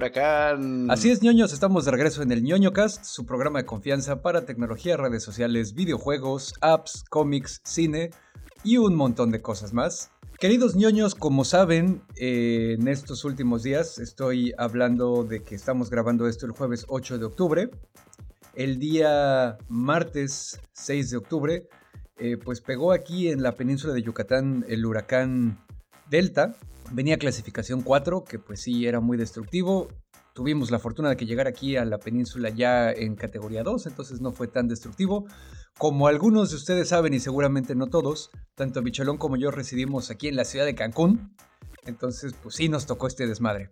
huracán. Así es, ñoños, estamos de regreso en el ñoño cast, su programa de confianza para tecnología, redes sociales, videojuegos, apps, cómics, cine y un montón de cosas más. Queridos ñoños, como saben, eh, en estos últimos días estoy hablando de que estamos grabando esto el jueves 8 de octubre. El día martes 6 de octubre, eh, pues pegó aquí en la península de Yucatán el huracán Delta. Venía clasificación 4, que pues sí era muy destructivo. Tuvimos la fortuna de que llegara aquí a la península ya en categoría 2, entonces no fue tan destructivo. Como algunos de ustedes saben y seguramente no todos, tanto Bicholón como yo residimos aquí en la ciudad de Cancún, entonces pues sí nos tocó este desmadre.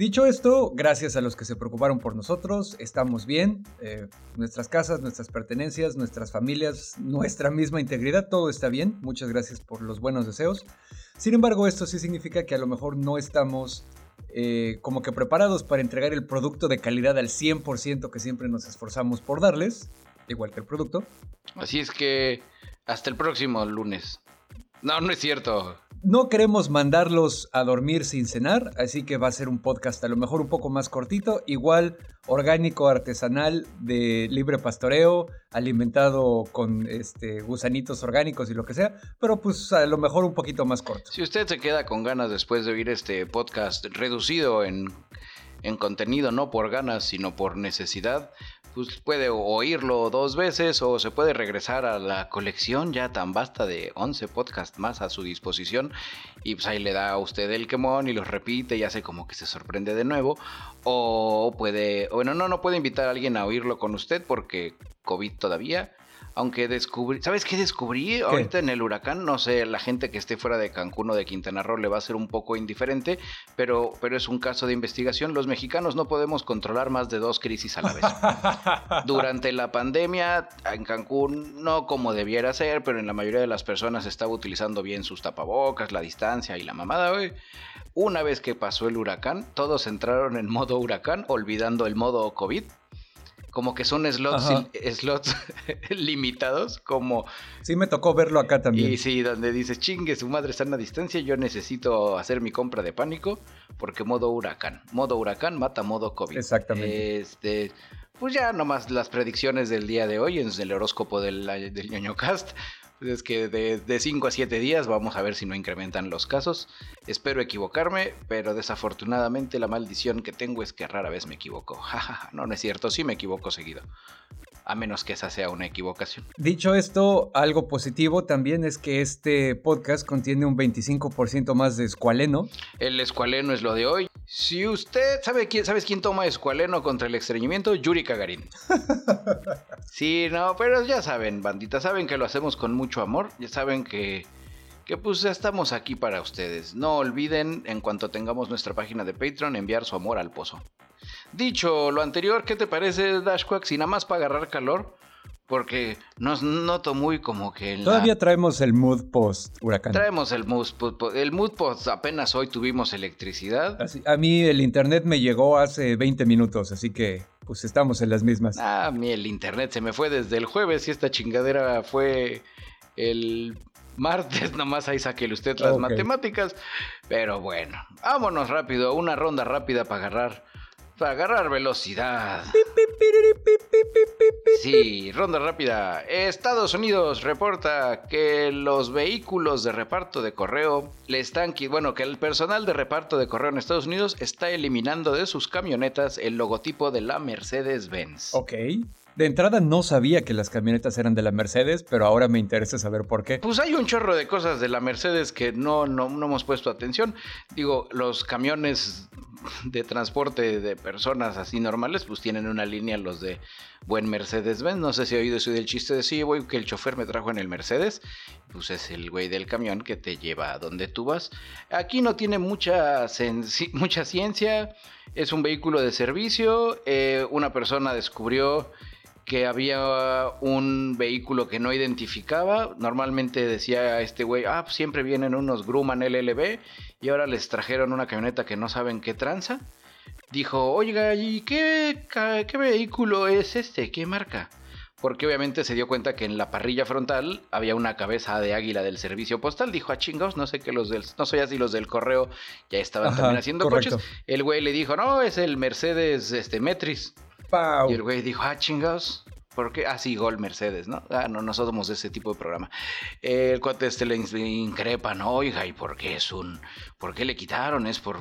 Dicho esto, gracias a los que se preocuparon por nosotros, estamos bien, eh, nuestras casas, nuestras pertenencias, nuestras familias, nuestra misma integridad, todo está bien, muchas gracias por los buenos deseos. Sin embargo, esto sí significa que a lo mejor no estamos eh, como que preparados para entregar el producto de calidad al 100% que siempre nos esforzamos por darles, igual que el producto. Así es que hasta el próximo lunes. No, no es cierto. No queremos mandarlos a dormir sin cenar, así que va a ser un podcast a lo mejor un poco más cortito, igual orgánico, artesanal, de libre pastoreo, alimentado con este, gusanitos orgánicos y lo que sea, pero pues a lo mejor un poquito más corto. Si usted se queda con ganas después de oír este podcast reducido en, en contenido, no por ganas, sino por necesidad, pues puede oírlo dos veces o se puede regresar a la colección ya tan vasta de 11 podcasts más a su disposición y pues ahí le da a usted el quemón y los repite y hace como que se sorprende de nuevo o puede, bueno, no, no puede invitar a alguien a oírlo con usted porque COVID todavía aunque descubrí, ¿sabes qué descubrí? Ahorita en el huracán, no sé, la gente que esté fuera de Cancún o de Quintana Roo le va a ser un poco indiferente, pero, pero es un caso de investigación. Los mexicanos no podemos controlar más de dos crisis a la vez. Durante la pandemia, en Cancún, no como debiera ser, pero en la mayoría de las personas estaba utilizando bien sus tapabocas, la distancia y la mamada, güey. Una vez que pasó el huracán, todos entraron en modo huracán, olvidando el modo COVID como que son slots, slots limitados, como... Sí, me tocó verlo acá también. Y sí, donde dice, chingue, su madre está en la distancia, yo necesito hacer mi compra de pánico, porque modo huracán. Modo huracán mata modo COVID. Exactamente. Este, pues ya nomás las predicciones del día de hoy en el horóscopo del, del ñoño cast. Pues es que de 5 a 7 días vamos a ver si no incrementan los casos. Espero equivocarme, pero desafortunadamente la maldición que tengo es que rara vez me equivoco. no, no es cierto, sí me equivoco seguido a menos que esa sea una equivocación. Dicho esto, algo positivo también es que este podcast contiene un 25% más de escualeno. El escualeno es lo de hoy. Si usted sabe quién, ¿sabes quién toma escualeno contra el estreñimiento? Yuri Kagarin. sí, no, pero ya saben, bandita, saben que lo hacemos con mucho amor, ya saben que que pues ya estamos aquí para ustedes. No olviden, en cuanto tengamos nuestra página de Patreon, enviar su amor al pozo. Dicho lo anterior, ¿qué te parece, Dashquack? Si nada más para agarrar calor, porque nos noto muy como que... Todavía traemos el mood post huracán. Traemos el mood, el mood post, apenas hoy tuvimos electricidad. a mí el internet me llegó hace 20 minutos, así que pues estamos en las mismas. Ah, a mí el internet se me fue desde el jueves y esta chingadera fue el martes, nomás ahí saquele usted las matemáticas. Pero bueno, vámonos rápido, una ronda rápida para agarrar para agarrar velocidad. Sí, ronda rápida. Estados Unidos reporta que los vehículos de reparto de correo le están... Bueno, que el personal de reparto de correo en Estados Unidos está eliminando de sus camionetas el logotipo de la Mercedes-Benz. Ok. De entrada no sabía que las camionetas eran de la Mercedes, pero ahora me interesa saber por qué. Pues hay un chorro de cosas de la Mercedes que no, no, no hemos puesto atención. Digo, los camiones de transporte de personas así normales, pues tienen una línea los de buen Mercedes-Benz. No sé si he oído eso del chiste de sí, güey, que el chofer me trajo en el Mercedes. Pues es el güey del camión que te lleva a donde tú vas. Aquí no tiene mucha, mucha ciencia. Es un vehículo de servicio. Eh, una persona descubrió que había un vehículo que no identificaba. Normalmente decía este güey, ah, pues siempre vienen unos Grumman LLB y ahora les trajeron una camioneta que no saben qué tranza. dijo, oiga, ¿y qué, qué vehículo es este? ¿Qué marca? porque obviamente se dio cuenta que en la parrilla frontal había una cabeza de águila del servicio postal. Dijo, a ah, chingados, no sé qué los del, no soy así los del correo ya estaban también haciendo coches. El güey le dijo, no, es el Mercedes este, Metris. Y el güey dijo, ah, chingados. ¿Por qué? Ah, sí, Gol Mercedes, ¿no? Ah, no, nosotros somos de ese tipo de programa. El cuate este le increpa, ¿no? Oiga, ¿y por qué es un. ¿Por qué le quitaron? Es por.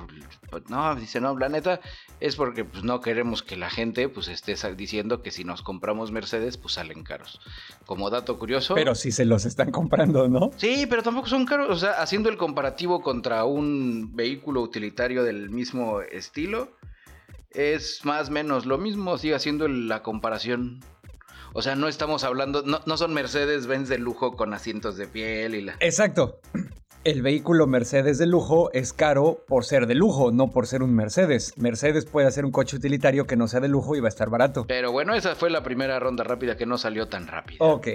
No, dice, no, la neta, es porque pues, no queremos que la gente pues esté diciendo que si nos compramos Mercedes, pues salen caros. Como dato curioso. Pero si se los están comprando, ¿no? Sí, pero tampoco son caros. O sea, haciendo el comparativo contra un vehículo utilitario del mismo estilo, es más o menos lo mismo. Sigue haciendo la comparación. O sea, no estamos hablando, no, no son Mercedes Benz de lujo con asientos de piel y la. Exacto. El vehículo Mercedes de lujo es caro por ser de lujo, no por ser un Mercedes. Mercedes puede hacer un coche utilitario que no sea de lujo y va a estar barato. Pero bueno, esa fue la primera ronda rápida que no salió tan rápida. Ok.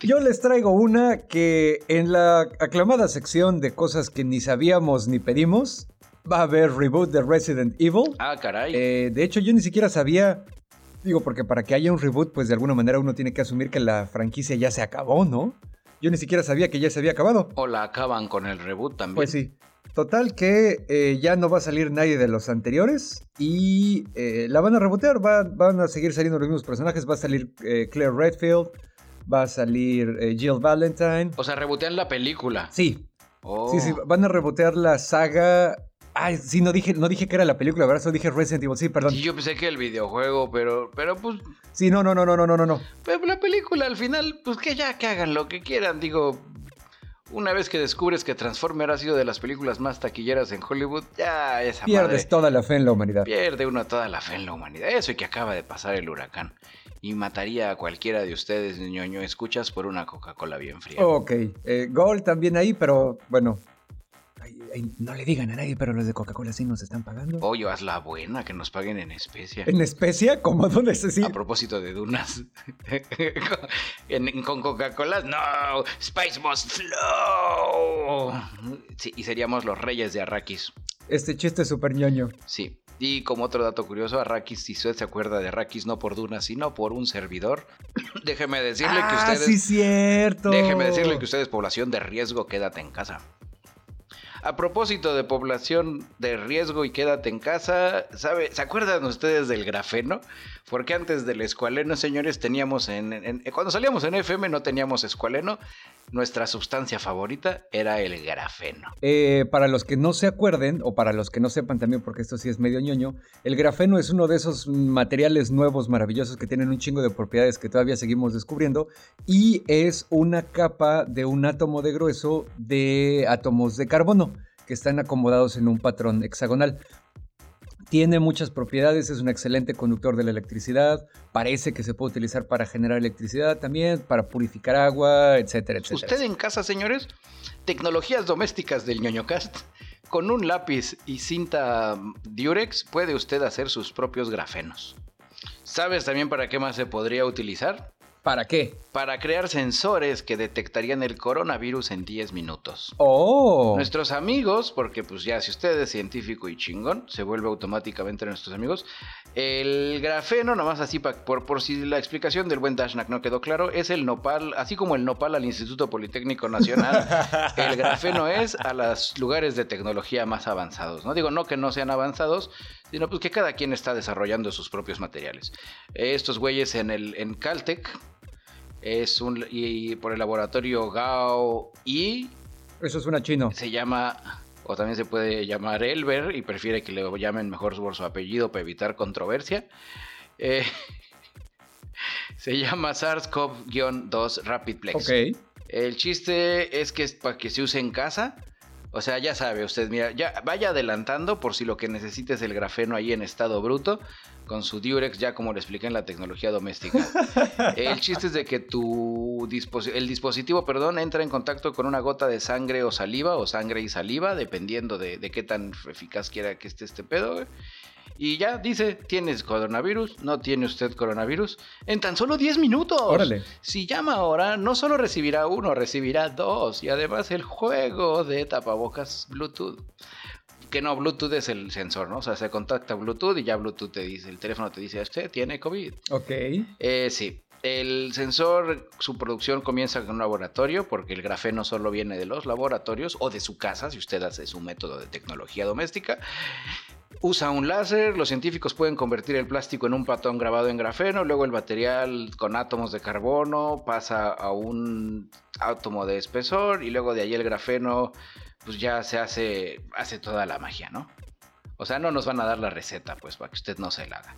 Yo les traigo una que en la aclamada sección de cosas que ni sabíamos ni pedimos, va a haber reboot de Resident Evil. Ah, caray. Eh, de hecho, yo ni siquiera sabía Digo, porque para que haya un reboot, pues de alguna manera uno tiene que asumir que la franquicia ya se acabó, ¿no? Yo ni siquiera sabía que ya se había acabado. O la acaban con el reboot también. Pues sí. Total que eh, ya no va a salir nadie de los anteriores y eh, la van a rebotear, van a seguir saliendo los mismos personajes, va a salir Claire Redfield, va a salir Jill Valentine. O sea, rebotean la película. Sí. Sí, sí, oh. van a rebotear la saga Ay, sí, no dije, no dije que era la película, ¿verdad? Solo dije Resident Evil, sí, perdón. Sí, yo pensé que el videojuego, pero, pero pues... Sí, no, no, no, no, no, no, no. Pero la película al final, pues que ya que hagan lo que quieran, digo... Una vez que descubres que Transformer ha sido de las películas más taquilleras en Hollywood, ya esa Pierdes toda la fe en la humanidad. Pierde uno toda la fe en la humanidad. Eso y que acaba de pasar el huracán. Y mataría a cualquiera de ustedes, ñoño, escuchas por una Coca-Cola bien fría. Ok. Eh, Gol también ahí, pero bueno, no le digan a nadie, pero los de Coca-Cola sí nos están pagando. Oye, haz la buena, que nos paguen en especia. ¿En especia? ¿Cómo? ¿Dónde se sí? A propósito de dunas. con Coca-Cola, no. Spice must flow. Sí, y seríamos los reyes de Arrakis. Este chiste es súper ñoño. Sí. Y como otro dato curioso, Arrakis, si usted se acuerda de Arrakis, no por dunas, sino por un servidor, déjeme decirle que ah, ustedes. sí, cierto. Déjeme decirle que ustedes, población de riesgo, quédate en casa. A propósito de población de riesgo y quédate en casa, ¿sabe? ¿se acuerdan ustedes del grafeno? Porque antes del escualeno, señores, teníamos en, cuando salíamos en FM no teníamos escualeno, nuestra sustancia favorita era el grafeno. Eh, para los que no se acuerden, o para los que no sepan también, porque esto sí es medio ñoño, el grafeno es uno de esos materiales nuevos, maravillosos, que tienen un chingo de propiedades que todavía seguimos descubriendo, y es una capa de un átomo de grueso de átomos de carbono que están acomodados en un patrón hexagonal. Tiene muchas propiedades, es un excelente conductor de la electricidad, parece que se puede utilizar para generar electricidad también, para purificar agua, etcétera, etcétera. Usted en casa, señores, tecnologías domésticas del ñoñocast, con un lápiz y cinta Durex puede usted hacer sus propios grafenos. ¿Sabes también para qué más se podría utilizar? ¿Para qué? Para crear sensores que detectarían el coronavirus en 10 minutos. Oh. Nuestros amigos, porque pues ya si usted es científico y chingón, se vuelve automáticamente nuestros amigos. El grafeno, nomás así por, por si la explicación del buen Dashnak no quedó claro, es el nopal, así como el nopal al Instituto Politécnico Nacional, el grafeno es a los lugares de tecnología más avanzados. No digo no que no sean avanzados, sino pues que cada quien está desarrollando sus propios materiales. Estos güeyes en el en Caltech es un. Y por el laboratorio Gao y. Eso es una chino. Se llama. O también se puede llamar Elber y prefiere que le llamen mejor por su apellido para evitar controversia. Eh, se llama SARS-CoV-2 RapidPlex. Ok. El chiste es que es para que se use en casa. O sea, ya sabe usted, mira, ya vaya adelantando por si lo que necesita es el grafeno ahí en estado bruto con su Durex, ya como le expliqué en la tecnología doméstica. El chiste es de que tu el dispositivo, perdón, entra en contacto con una gota de sangre o saliva, o sangre y saliva, dependiendo de, qué tan eficaz quiera que esté este pedo. Y ya dice, ¿tienes coronavirus? ¿No tiene usted coronavirus? En tan solo 10 minutos. Órale. Si llama ahora, no solo recibirá uno, recibirá dos. Y además el juego de tapabocas Bluetooth Que no, Bluetooth es el sensor, ¿no? O sea, se contacta Bluetooth y ya Bluetooth te dice, el teléfono te dice, usted tiene COVID. Ok. Eh, sí. El sensor, su producción comienza en un laboratorio porque el grafeno solo viene de los laboratorios o de su casa, si usted hace su método de tecnología doméstica. Usa un láser, los científicos pueden convertir el plástico en un patrón grabado en grafeno, luego el material con átomos de carbono pasa a un átomo de espesor y luego de ahí el grafeno pues ya se hace, hace toda la magia, ¿no? O sea, no nos van a dar la receta, pues, para que usted no se la haga.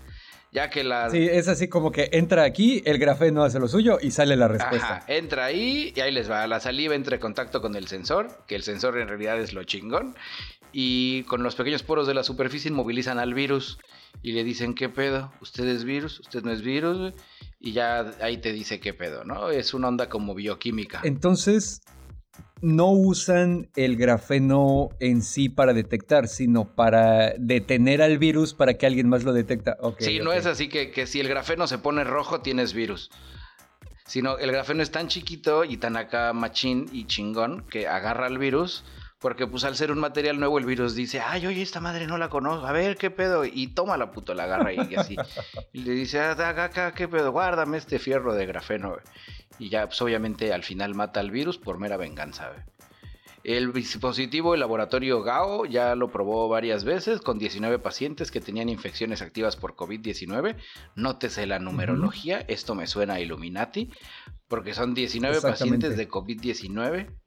Ya que la... Sí, es así como que entra aquí, el grafeno hace lo suyo y sale la respuesta. Ajá, entra ahí y ahí les va. La saliva entra en contacto con el sensor, que el sensor en realidad es lo chingón. Y con los pequeños poros de la superficie inmovilizan al virus y le dicen, ¿qué pedo? ¿Usted es virus? ¿Usted no es virus? Y ya ahí te dice qué pedo, ¿no? Es una onda como bioquímica. Entonces, no usan el grafeno en sí para detectar, sino para detener al virus para que alguien más lo detecta. Okay, sí, no es así que, que si el grafeno se pone rojo tienes virus. Sino el grafeno es tan chiquito y tan acá machín y chingón que agarra al virus. Porque pues al ser un material nuevo el virus dice, ay, oye, esta madre no la conozco, a ver, ¿qué pedo? Y toma la puto, la agarra y así. Y le dice, ah, acá, ¿qué pedo? Guárdame este fierro de grafeno. güey". Y ya, pues obviamente al final mata al virus por mera venganza. El dispositivo, el laboratorio GAO, ya lo probó varias veces con 19 pacientes que tenían infecciones activas por COVID-19. Nótese la numerología, esto me suena a Illuminati, porque son 19 Exactamente. pacientes de COVID-19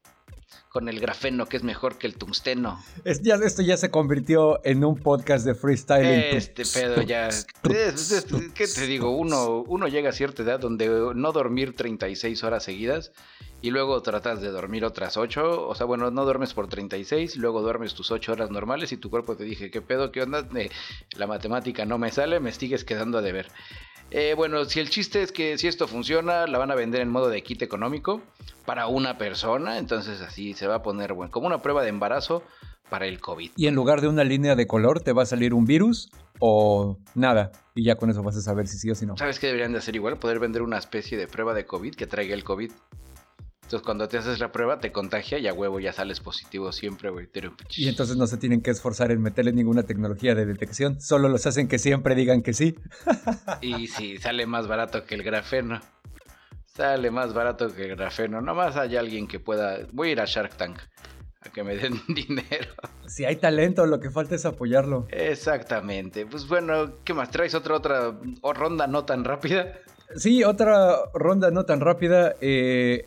con el grafeno que es mejor que el tungsteno. Es- ya, esto ya se convirtió en un podcast de freestyle. Este pedo ya. es- es- ¿Qué te digo? Uno, uno llega a cierta edad donde no dormir 36 horas seguidas y luego tratas de dormir otras 8. O sea, bueno, no duermes por 36 y luego duermes tus 8 horas normales y tu cuerpo te dije, ¿qué pedo? ¿Qué onda? Eh, la matemática no me sale, me sigues quedando a deber. Eh, bueno, si el chiste es que si esto funciona, la van a vender en modo de kit económico para una persona, entonces así se va a poner, bueno, como una prueba de embarazo para el COVID. Y en lugar de una línea de color, te va a salir un virus o nada. Y ya con eso vas a saber si sí o si no. ¿Sabes qué deberían de hacer igual? Poder vender una especie de prueba de COVID que traiga el COVID. Entonces cuando te haces la prueba te contagia y a huevo ya sales positivo siempre, güey. Y entonces no se tienen que esforzar en meterle ninguna tecnología de detección. Solo los hacen que siempre digan que sí. Y sí, sale más barato que el grafeno. Sale más barato que el grafeno. Nomás hay alguien que pueda... Voy a ir a Shark Tank a que me den dinero. Si hay talento, lo que falta es apoyarlo. Exactamente. Pues bueno, ¿qué más? ¿Traes otra, otra ronda no tan rápida? Sí, otra ronda no tan rápida. eh,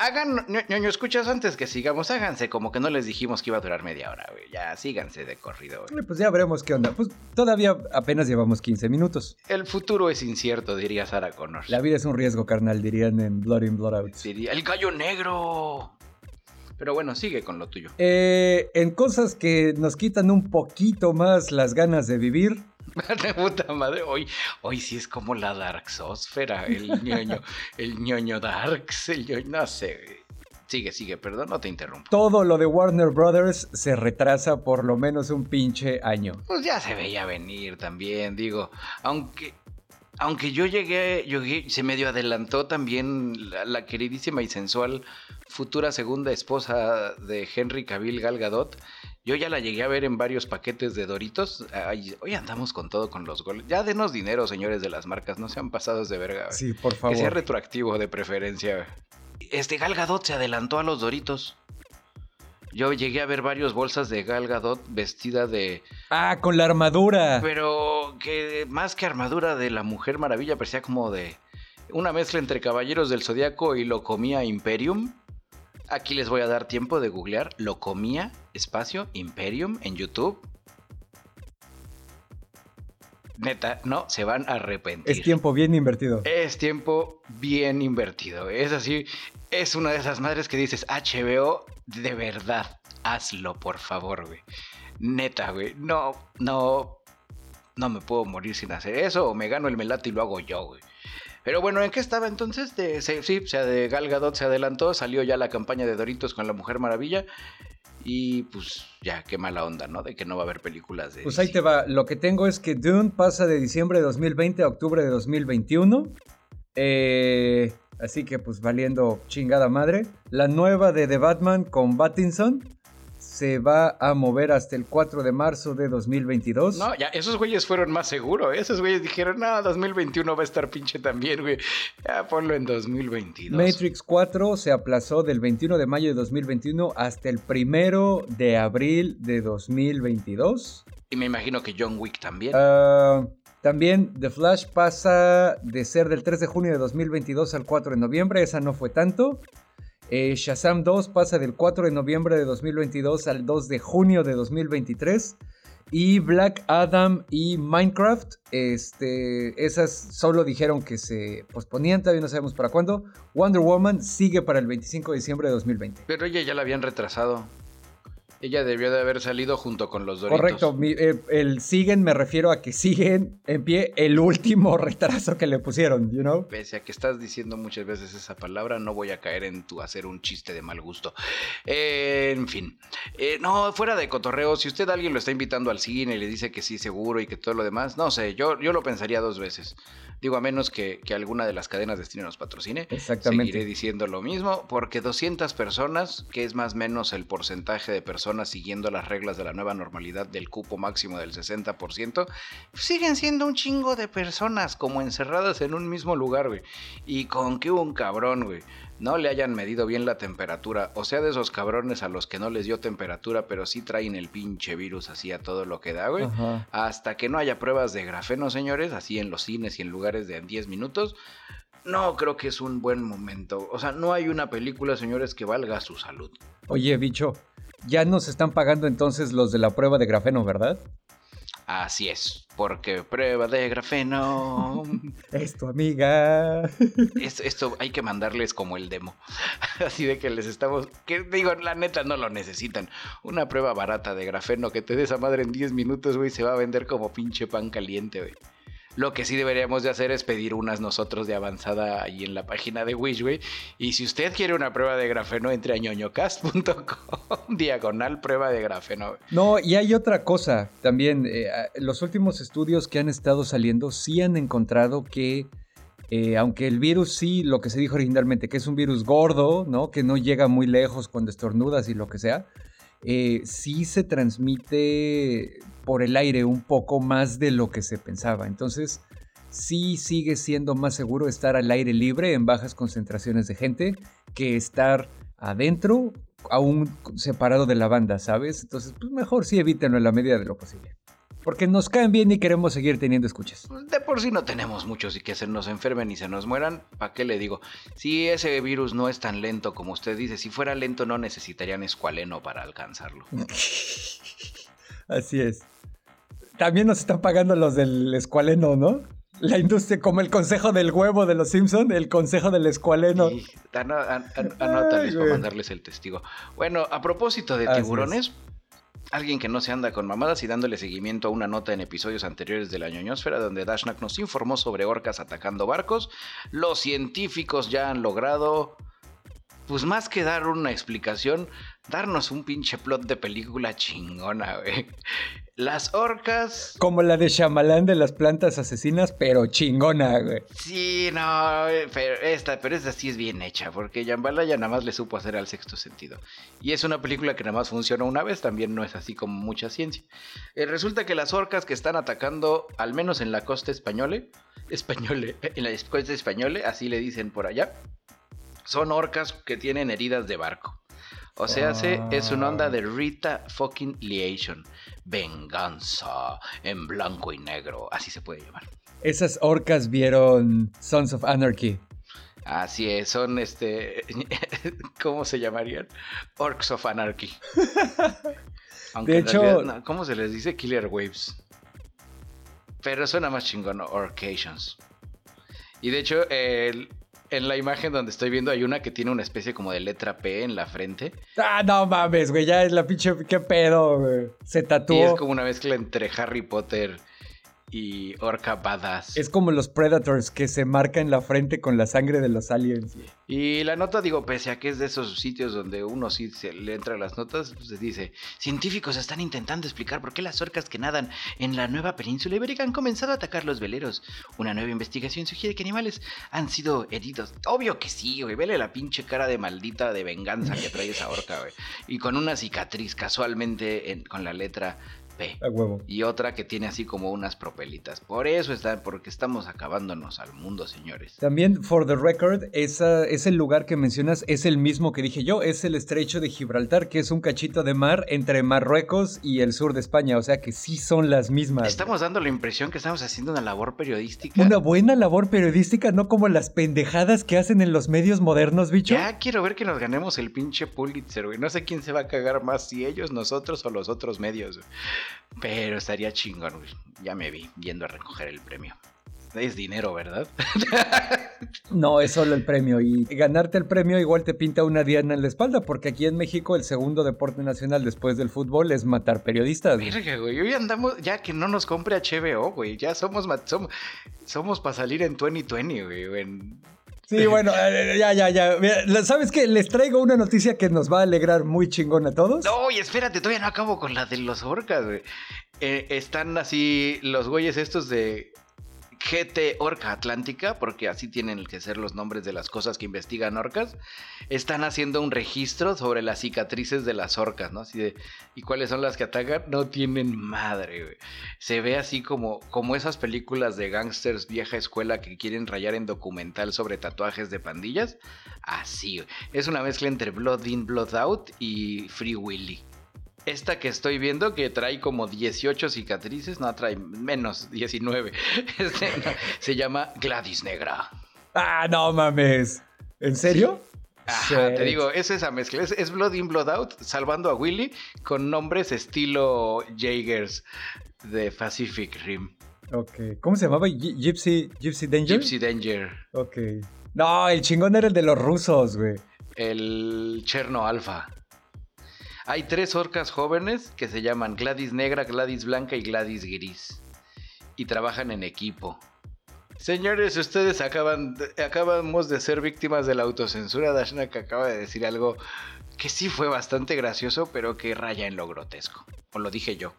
Hagan, ño- ñoño, escuchas antes que sigamos, háganse como que no les dijimos que iba a durar media hora, güey. Ya, síganse de corrido, güey. pues ya veremos qué onda. Pues todavía apenas llevamos 15 minutos. El futuro es incierto, diría Sarah Connor. La vida es un riesgo, carnal, dirían en Blood In, Blood Out. Diría, el gallo negro. Pero bueno, sigue con lo tuyo. Eh, en cosas que nos quitan un poquito más las ganas de vivir, De puta madre, hoy, hoy sí es como la Darksósfera, el ñoño, el ñoño Darks, el ñoño, no sé. Sigue, sigue, perdón, no te interrumpo. todo lo de Warner Brothers se retrasa por lo menos un pinche año. Pues ya se veía venir también, digo, aunque aunque yo llegué, yo llegué- se medio adelantó también la, la queridísima y sensual futura segunda esposa de Henry Cavill Gal Gadot. Yo ya la llegué a ver en varios paquetes de Doritos. Ay, hoy andamos con todo con los goles. Ya denos dinero, señores de las marcas, no sean pasados de verga. Sí, por que sea favor. retroactivo de preferencia. Este Gal Gadot se adelantó a los Doritos. Yo llegué a ver varios bolsas de Gal Gadot vestida de Ah, con la armadura. pero que más que armadura de la Mujer Maravilla parecía como de una mezcla entre Caballeros del Zodiaco y lo comía Imperium. Aquí les voy a dar tiempo de googlear lo comía espacio Imperium en YouTube. Neta, no, se van a arrepentir. Es tiempo bien invertido. Es tiempo bien invertido. Es así, es una de esas madres que dices, HBO, de verdad, hazlo, por favor, güey. Neta, güey. No, no, no me puedo morir sin hacer eso. O me gano el melate y lo hago yo, güey. Pero bueno, ¿en qué estaba entonces? De, se- sí, o sea, de Gal Gadot se adelantó, salió ya la campaña de Doritos con la Mujer Maravilla. Y pues ya, qué mala onda, ¿no? De que no va a haber películas de... Pues ahí te va. Lo que tengo es que Dune pasa de diciembre de 2020 a octubre de 2021. Eh, así que pues valiendo chingada madre. La nueva de The Batman con Pattinson se va a mover hasta el 4 de marzo de 2022. No, ya, esos güeyes fueron más seguros. ¿eh? Esos güeyes dijeron, no, 2021 va a estar pinche también, güey. Ya ponlo en 2022. Matrix 4 se aplazó del 21 de mayo de 2021 hasta el 1 de abril de 2022. Y me imagino que John Wick también. Ah, también The Flash pasa de ser del 3 de junio de 2022 al 4 de noviembre. Esa no fue tanto. Eh, Shazam 2 pasa del 4 de noviembre de 2022 al 2 de junio de 2023. Y Black Adam y Minecraft, este, esas solo dijeron que se posponían, todavía no sabemos para cuándo. Wonder Woman sigue para el 25 de diciembre de 2020. Pero ella ya la habían retrasado. Ella debió de haber salido junto con los Doritos. Correcto, eh, el, siguen me refiero a que siguen en pie el último retraso que le pusieron, you know? Pese a que estás diciendo muchas veces esa palabra, no voy a caer en tu hacer un chiste de mal gusto. Eh, en fin, eh, no, fuera de cotorreo, si usted alguien lo está invitando al cine y le dice que sí, seguro y que todo lo demás, no sé, yo, yo lo pensaría dos veces. Digo, a menos que, alguna de las cadenas de cine nos patrocine. Exactamente. Seguiré diciendo lo mismo, porque 200 personas, que es más o menos el porcentaje de personas siguiendo las reglas de la nueva normalidad del cupo máximo del 60%, siguen siendo un chingo de personas como encerradas en un mismo lugar, güey. Y con que un cabrón, güey no le hayan medido bien la temperatura, o sea, de esos cabrones a los que no les dio temperatura, pero sí traen el pinche virus así a todo lo que da, güey. Hasta que no haya pruebas de grafeno, señores, así en los cines y en lugares de 10 minutos, no creo que es un buen momento. O sea, no hay una película, señores, que valga su salud. Oye, bicho, ya nos están pagando entonces los de la prueba de grafeno, ¿verdad? Así es, porque prueba de grafeno. Esto, amiga. Esto, esto, hay que mandarles como el demo. Así de que les estamos. Que digo, la neta no lo necesitan. Una prueba barata de grafeno que te des a madre en 10 minutos, güey, se va a vender como pinche pan caliente, güey. Lo que sí deberíamos de hacer es pedir unas nosotros de avanzada ahí en la página de Wishway. Y si usted quiere una prueba de grafeno, entre a ñoñocast.com, diagonal prueba de grafeno. No, y hay otra cosa también. Eh, los últimos estudios que han estado saliendo sí han encontrado que... Eh, aunque el virus sí, lo que se dijo originalmente, que es un virus gordo, ¿no? Que no llega muy lejos cuando estornudas y lo que sea, eh, sí se transmite por el aire un poco más de lo que se pensaba. Entonces, sí sigue siendo más seguro estar al aire libre en bajas concentraciones de gente que estar adentro, aún separado de la banda, ¿sabes? Entonces, pues mejor sí evítenlo en la medida de lo posible. Porque nos caen bien y queremos seguir teniendo escuchas. De por sí no tenemos muchos y que se nos enfermen y se nos mueran, ¿para qué le digo? Si ese virus no es tan lento como usted dice, si fuera lento no necesitarían escualeno para alcanzarlo. Así es. También nos están pagando los del escualeno, ¿no? La industria, como el consejo del huevo de los Simpson, el consejo del escualeno. Sí, anótales para mandarles el testigo. Bueno, a propósito de tiburones, alguien que no se anda con mamadas y dándole seguimiento a una nota en episodios anteriores de la ñoñosfera donde Dashnak nos informó sobre orcas atacando barcos, los científicos ya han logrado, pues más que dar una explicación, darnos un pinche plot de película chingona, güey. Las orcas. Como la de Shyamalan de las plantas asesinas, pero chingona, güey. Sí, no, pero esta, pero esta sí es bien hecha, porque Yambala ya nada más le supo hacer al sexto sentido. Y es una película que nada más funciona una vez, también no es así como mucha ciencia. Eh, resulta que las orcas que están atacando, al menos en la costa española, españole, en la costa española, así le dicen por allá, son orcas que tienen heridas de barco. O sea, es una onda de Rita fucking Liation. Venganza en blanco y negro. Así se puede llamar. Esas orcas vieron Sons of Anarchy. Así es, son este. ¿Cómo se llamarían? Orcs of Anarchy. de hecho. ¿Cómo se les dice? Killer Waves. Pero suena más chingón, Orcations. Y de hecho, el, en la imagen donde estoy viendo hay una que tiene una especie como de letra P en la frente. Ah, no mames, güey, ya es la pinche, qué pedo, güey. Se tatuó. Y es como una mezcla entre Harry Potter y Orca Badass. Es como los Predators que se marcan la frente con la sangre de los aliens. Y la nota, digo, pese a que es de esos sitios donde uno sí se le entra las notas, pues, se dice, científicos están intentando explicar por qué las orcas que nadan en la nueva península ibérica han comenzado a atacar los veleros. Una nueva investigación sugiere que animales han sido heridos. Obvio que sí, güey, vele la pinche cara de maldita de venganza que trae esa orca, güey. Y con una cicatriz casualmente con la letra huevo. Y otra que tiene así como unas propelitas. Por eso está, porque estamos acabándonos al mundo, señores. También, for the record, esa, ese lugar que mencionas es el mismo que dije yo, es el estrecho de Gibraltar, que es un cachito de mar entre Marruecos y el sur de España. O sea que sí son las mismas. Estamos dando la impresión que estamos haciendo una labor periodística. Una buena labor periodística, no como las pendejadas que hacen en los medios modernos, bicho. Ya quiero ver que nos ganemos el pinche Pulitzer, güey. No sé quién se va a cagar más, si ellos, nosotros o los otros medios. Pero estaría chingón, Ya me vi yendo a recoger el premio. Es dinero, ¿verdad? no, es solo el premio. Y ganarte el premio igual te pinta una diana en la espalda, porque aquí en México el segundo deporte nacional después del fútbol es matar periodistas. Verga, güey. Hoy andamos, ya que no nos compre HBO, güey. Ya somos, somos, somos para salir en 2020, güey. En Sí, bueno, eh, ya, ya, ya. ¿Sabes qué? Les traigo una noticia que nos va a alegrar muy chingón a todos. No, y espérate, todavía no acabo con la de los orcas, güey. Eh, están así los güeyes estos de GT Orca Atlántica, porque así tienen que ser los nombres de las cosas que investigan orcas, están haciendo un registro sobre las cicatrices de las orcas, ¿no? Así de, ¿y cuáles son las que atacan? No tienen madre, güey. Se ve así como, como esas películas de gangsters vieja escuela que quieren rayar en documental sobre tatuajes de pandillas. Así, Es una mezcla entre Blood In, Blood Out y Free Willy. Esta que estoy viendo que trae como 18 cicatrices, no trae menos 19. Este, se llama Gladys Negra. Ah, no mames. ¿En serio? te digo, es esa mezcla. Es, Blood In, Blood Out, salvando a Willy con nombres estilo Jaegers de Pacific Rim. Ok. ¿Cómo se llamaba? Gypsy, Gypsy Danger. Gypsy Danger. Ok. No, el chingón era el de los rusos, güey. El Cherno Alpha. Hay tres orcas jóvenes que se llaman Gladys Negra, Gladys Blanca y Gladys Gris. Y trabajan en equipo. Señores, ustedes acaban acabamos de ser víctimas de la autocensura. Dashna que acaba de decir algo que sí fue bastante gracioso, pero que raya en lo grotesco. O lo dije yo.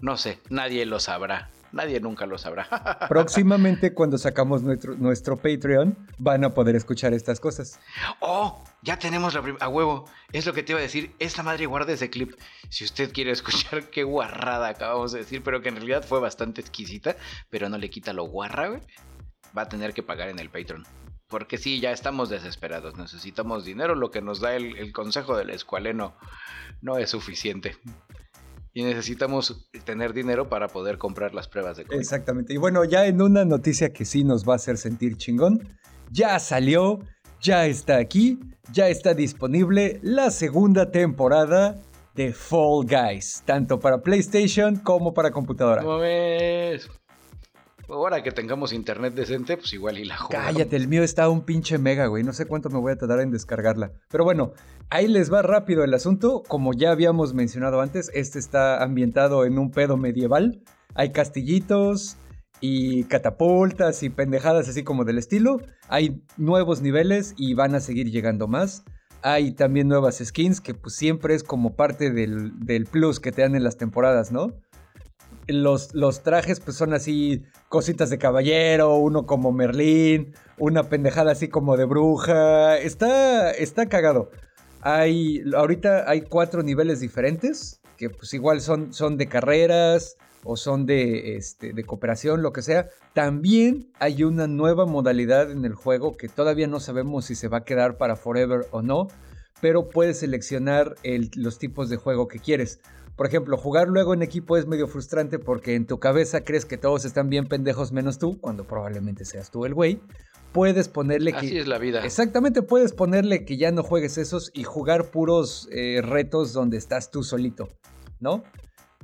No sé, nadie lo sabrá. Nadie nunca lo sabrá. Próximamente, cuando sacamos nuestro, nuestro Patreon, van a poder escuchar estas cosas. ¡Oh! Ya tenemos la primera. A huevo. Es lo que te iba a decir. Esta madre guarda ese clip. Si usted quiere escuchar qué guarrada acabamos de decir, pero que en realidad fue bastante exquisita, pero no le quita lo guarra, güey. Va a tener que pagar en el Patreon. Porque sí, ya estamos desesperados. Necesitamos dinero. Lo que nos da el, el consejo del escualeno no es suficiente y necesitamos tener dinero para poder comprar las pruebas de COVID. Exactamente. Y bueno, ya en una noticia que sí nos va a hacer sentir chingón, ya salió, ya está aquí, ya está disponible la segunda temporada de Fall Guys, tanto para PlayStation como para computadora. ¿Cómo ves? Ahora que tengamos internet decente, pues igual y la jugamos. Cállate, el mío está un pinche mega, güey. No sé cuánto me voy a tardar en descargarla. Pero bueno, ahí les va rápido el asunto. Como ya habíamos mencionado antes, este está ambientado en un pedo medieval. Hay castillitos y catapultas y pendejadas así como del estilo. Hay nuevos niveles y van a seguir llegando más. Hay también nuevas skins que pues siempre es como parte del, del plus que te dan en las temporadas, ¿no? Los, los trajes pues son así cositas de caballero, uno como Merlín, una pendejada así como de bruja. Está, está cagado. Hay, ahorita hay cuatro niveles diferentes, que pues igual son, son de carreras o son de, este, de cooperación, lo que sea. También hay una nueva modalidad en el juego que todavía no sabemos si se va a quedar para Forever o no, pero puedes seleccionar los tipos de juego que quieres. Por ejemplo, jugar luego en equipo es medio frustrante porque en tu cabeza crees que todos están bien pendejos menos tú, cuando probablemente seas tú el güey. Puedes ponerle que... Así es la vida. Exactamente, puedes ponerle que ya no juegues esos y jugar puros eh, retos donde estás tú solito, ¿no?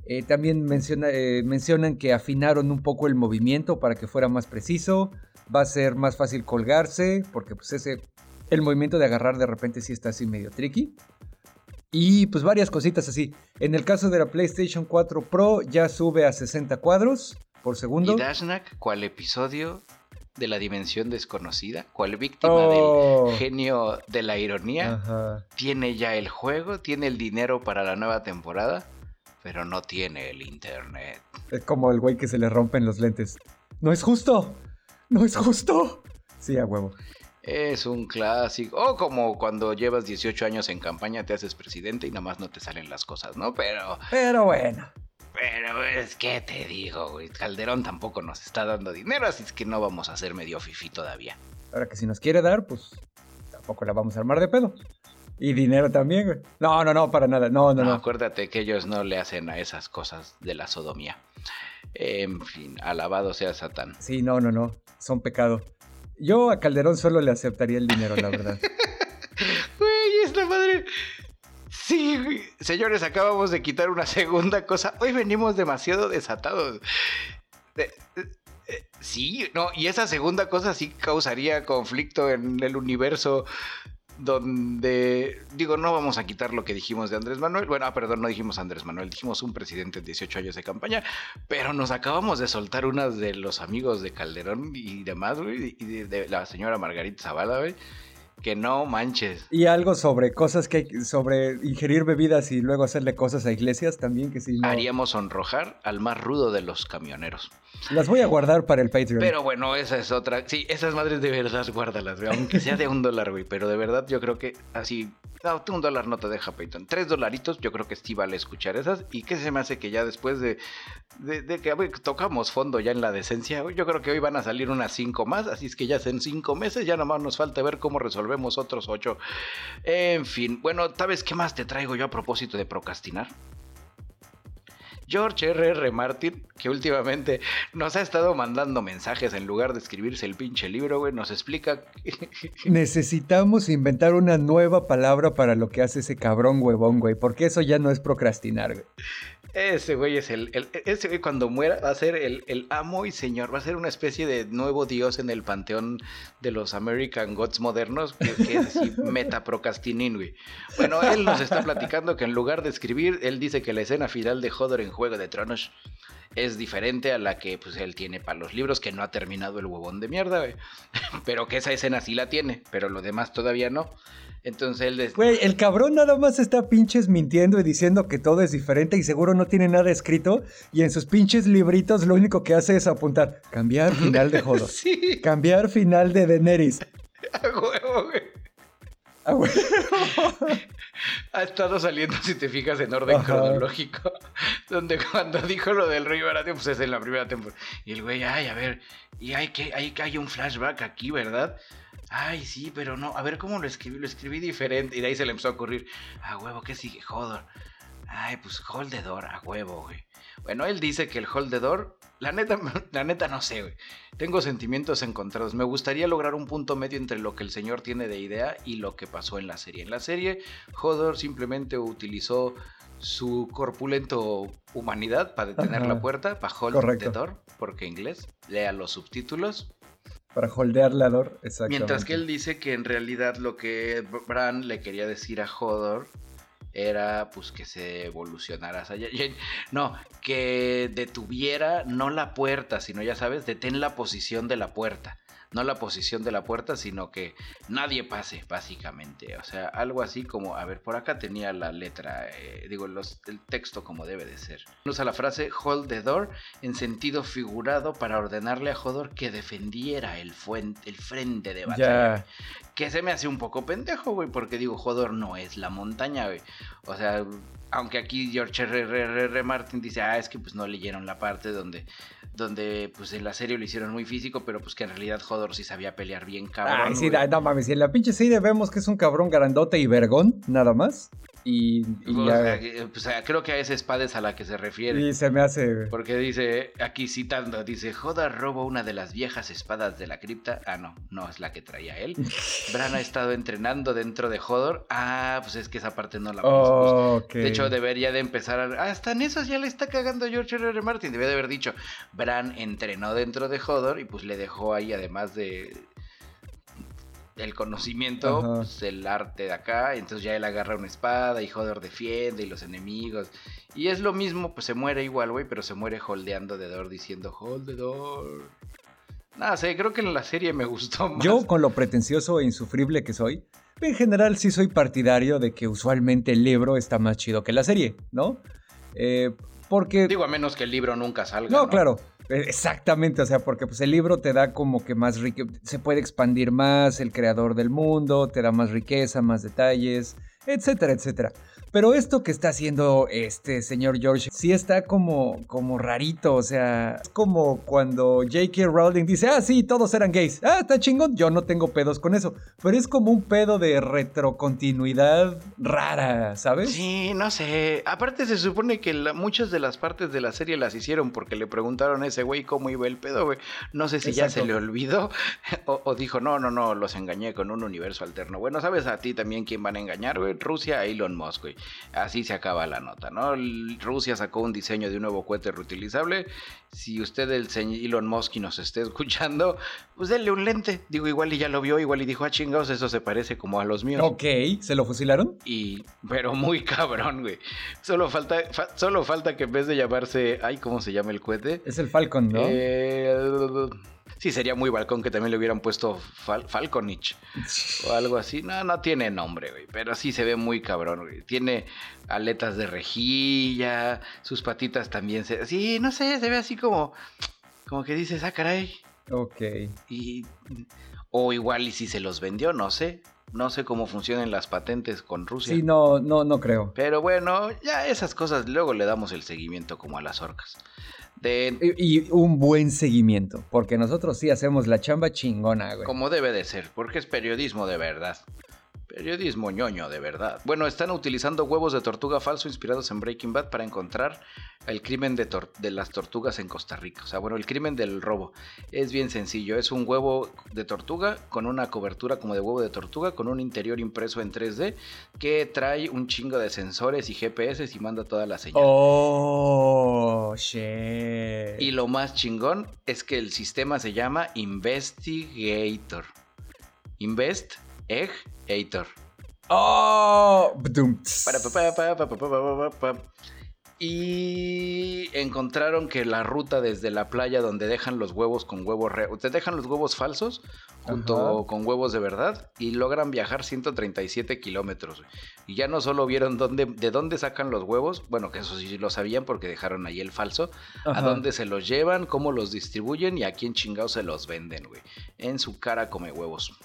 Eh, también eh, mencionan que afinaron un poco el movimiento para que fuera más preciso. Va a ser más fácil colgarse porque pues ese... El movimiento de agarrar de repente sí está así medio tricky. Y pues varias cositas así. En el caso de la PlayStation 4 Pro ya sube a 60 cuadros. por segundo. Y Dashnak, ¿cuál episodio de la dimensión desconocida? ¿Cuál víctima del genio de la ironía? Tiene ya el juego, tiene el dinero para la nueva temporada, pero no tiene el internet. Es como el güey que se le rompen los lentes. No es justo. No es justo. Sí, a huevo. Es un clásico. O como cuando llevas 18 años en campaña, te haces presidente y nada más no te salen las cosas, ¿no? Pero. Pero bueno. Pero es que te digo, güey. Calderón tampoco nos está dando dinero, así es que no vamos a ser medio fifi todavía. Ahora que si nos quiere dar, pues tampoco la vamos a armar de pedo. Y dinero también, güey. No, no, no, para nada. No, no, no, no. Acuérdate que ellos no le hacen a esas cosas de la sodomía. En fin, alabado sea Satán. Sí, no, no, no. Son pecado. Yo a Calderón solo le aceptaría el dinero, la verdad. Güey, esta madre. Sí, señores, acabamos de quitar una segunda cosa. Hoy venimos demasiado desatados. Eh, sí, no, y esa segunda cosa sí causaría conflicto en el universo donde, digo, no vamos a quitar lo que dijimos de Andrés Manuel. Bueno, ah, perdón, no dijimos Andrés Manuel, dijimos un presidente de 18 años de campaña, pero nos acabamos de soltar unas de los amigos de Calderón y demás, güey, y de, la señora Margarita Zavala, güey. Que no manches. Y algo sobre cosas que sobre ingerir bebidas y luego hacerle cosas a iglesias también que sí. Haríamos sonrojar al más rudo de los camioneros. Las voy a guardar para el Patreon. Pero bueno, esa es otra. Sí, esas madres de verdad guárdalas, aunque sea de un dólar, güey. Pero de verdad yo creo que así. No, un dólar no te deja Patreon. Tres dolaritos, yo creo que sí vale escuchar esas. Y que se me hace que ya después de, de, que tocamos fondo ya en la decencia, yo creo que hoy van a salir unas cinco más. Así es que ya en cinco meses, ya nomás nos falta ver cómo resolvemos otros ocho. En fin, bueno, ¿sabes qué más te traigo yo a propósito de procrastinar? George R.R. Martin, que últimamente nos ha estado mandando mensajes en lugar de escribirse el pinche libro, güey, nos explica. Necesitamos inventar una nueva palabra para lo que hace ese cabrón huevón, güey, porque eso ya no es procrastinar, güey. Ese güey es el, Ese güey cuando muera va a ser el, amo y señor. Va a ser una especie de nuevo dios en el panteón de los American Gods modernos. Que, es así, metaprocrastinín, güey. Bueno, él nos está platicando que en lugar de escribir, él dice que la escena final de Hodor en Juego de Tronos es diferente a la que pues él tiene para los libros, que no ha terminado el huevón de mierda, güey. Pero que esa escena sí la tiene, pero lo demás todavía no. Entonces él... Güey, el cabrón nada más está pinches mintiendo y diciendo que todo es diferente y seguro no tiene nada escrito. Y en sus pinches libritos lo único que hace es apuntar, cambiar final de Jodo. sí. Cambiar final de Daenerys. A huevo, güey. A huevo. ha estado saliendo, si te fijas, en orden cronológico. Donde cuando dijo lo del rey Baratheon, pues es en la primera temporada. Y el güey, ay, a ver, y hay que hay, hay un flashback aquí, ¿verdad? Ay, sí, pero no. A ver cómo lo escribí. Lo escribí diferente. Y de ahí se le empezó a ocurrir. A huevo, ¿qué sigue? Hodor. Ay, pues Holdedor, a huevo, güey. Bueno, él dice que el Holdedor. La neta, la neta no sé, güey. Tengo sentimientos encontrados. Me gustaría lograr un punto medio entre lo que el señor tiene de idea y lo que pasó en la serie. En la serie, Hodor simplemente utilizó su corpulento humanidad para detener la puerta, para hold the door, porque inglés, lea los subtítulos. Para holdear la Dor, exactamente. Mientras que él dice que en realidad lo que Bran le quería decir a Hodor era pues que se evolucionara No, que detuviera no la puerta, sino ya sabes, detén la posición de la puerta no la posición de la puerta, sino que nadie pase, básicamente. O sea, algo así como, a ver, por acá tenía la letra, eh, digo, los, el texto como debe de ser. Usa la frase hold the door en sentido figurado para ordenarle a Hodor que defendiera el, el frente de batalla. Que se me hace un poco pendejo, güey, porque digo, Hodor no es la montaña, güey. O sea, aunque aquí George R. R. R. Martin dice, ah, es que pues no leyeron la parte donde, donde pues en la serie lo hicieron muy físico, pero pues que en realidad Hodor sí sabía pelear bien cabrón. Ay, sí, no mames, en la pinche serie vemos que es un cabrón grandote y vergón, nada más. Y, pues, creo que a esa espada es a la que se refiere. Y se me hace. Porque dice, aquí citando, dice, Joda roba una de las viejas espadas de la cripta. Ah, no, no es la que traía él. Bran ha estado entrenando dentro de Hodor. Ah, pues es que esa parte no la oh, De hecho, debería de empezar a... Hasta en eso ya le está cagando George R. R. Martin. Debe de haber dicho, Bran entrenó dentro de Hodor y pues le dejó ahí, además de el conocimiento, pues, el arte de acá, entonces ya él agarra una espada y Hodor defiende y los enemigos. Y es lo mismo, pues se muere igual, güey, pero se muere holdeando de Dor diciendo hold the door. Nada, sé, creo que en la serie me gustó más. Yo, con lo pretencioso e insufrible que soy, en general sí soy partidario de que usualmente el libro está más chido que la serie, ¿no? Eh, porque... Digo, a menos que el libro nunca salga. no, claro. Eh, Exactamente, o sea, porque pues el libro te da como que más riqueza, se puede expandir más el creador del mundo, te da más riqueza, más detalles, etcétera, etcétera. Pero esto que está haciendo este señor George sí está como, como rarito, o sea, es como cuando J.K. Rowling dice, ah, sí, todos eran gays, ah, está chingón, yo no tengo pedos con eso, pero es como un pedo de retrocontinuidad rara, ¿sabes? Sí, no sé. Aparte se supone que la- muchas de las partes de la serie las hicieron porque le preguntaron a ese güey cómo iba el pedo, güey. No sé si ya se le olvidó o, o dijo, no, no, no, los engañé con un universo alterno. Bueno, ¿sabes a ti también quién van a engañar, güey? Rusia Elon Musk, güey. Así se acaba la nota, ¿no? Rusia sacó un diseño de un nuevo cohete reutilizable. Si usted, el señor Elon Musk, y nos esté escuchando, pues denle un lente. Digo, igual y ya lo vio, igual y dijo, ah, chingados, eso se parece como a los míos. Ok, ¿se lo fusilaron? Y, pero muy cabrón, güey. Solo falta, fa- solo falta que en vez de llamarse, ay, ¿cómo se llama el cohete? Es el Falcon, ¿no? Eh, sí, sería muy balcón que también le hubieran puesto Fal- Falconich o algo así. No, no tiene nombre, güey. Pero sí se ve muy cabrón, güey. Tiene aletas de rejilla, sus patitas también se... Sí, no sé, se ve así como... Como que dices, ah, caray. Ok. Y, o igual y si se los vendió, no sé. No sé cómo funcionan las patentes con Rusia. Sí, no, no, no creo. Pero bueno, ya esas cosas luego le damos el seguimiento como a las orcas. De, Y, y un buen seguimiento, porque nosotros sí hacemos la chamba chingona, güey. como debe de ser, porque es periodismo de verdad. Periodismo ñoño de verdad. Bueno, están utilizando huevos de tortuga falso inspirados en Breaking Bad para encontrar el crimen de, las tortugas en Costa Rica. O sea, bueno, el crimen del robo. Es bien sencillo. Es un huevo de tortuga con una cobertura como de huevo de tortuga con un interior impreso en 3D que trae un chingo de sensores y GPS y manda toda la señal. Oh, shit. Y lo más chingón es que el sistema se llama Investigator. Invest Egg Hator. ¡Oh! Y encontraron que la ruta desde la playa donde dejan los huevos con huevos reales, te dejan los huevos falsos junto con huevos de verdad y logran viajar 137 kilómetros. Y ya no solo vieron dónde, de dónde sacan los huevos, bueno, que eso sí lo sabían porque dejaron ahí el falso, a dónde se los llevan, cómo los distribuyen y a quién chingados se los venden, güey. En su cara come huevos.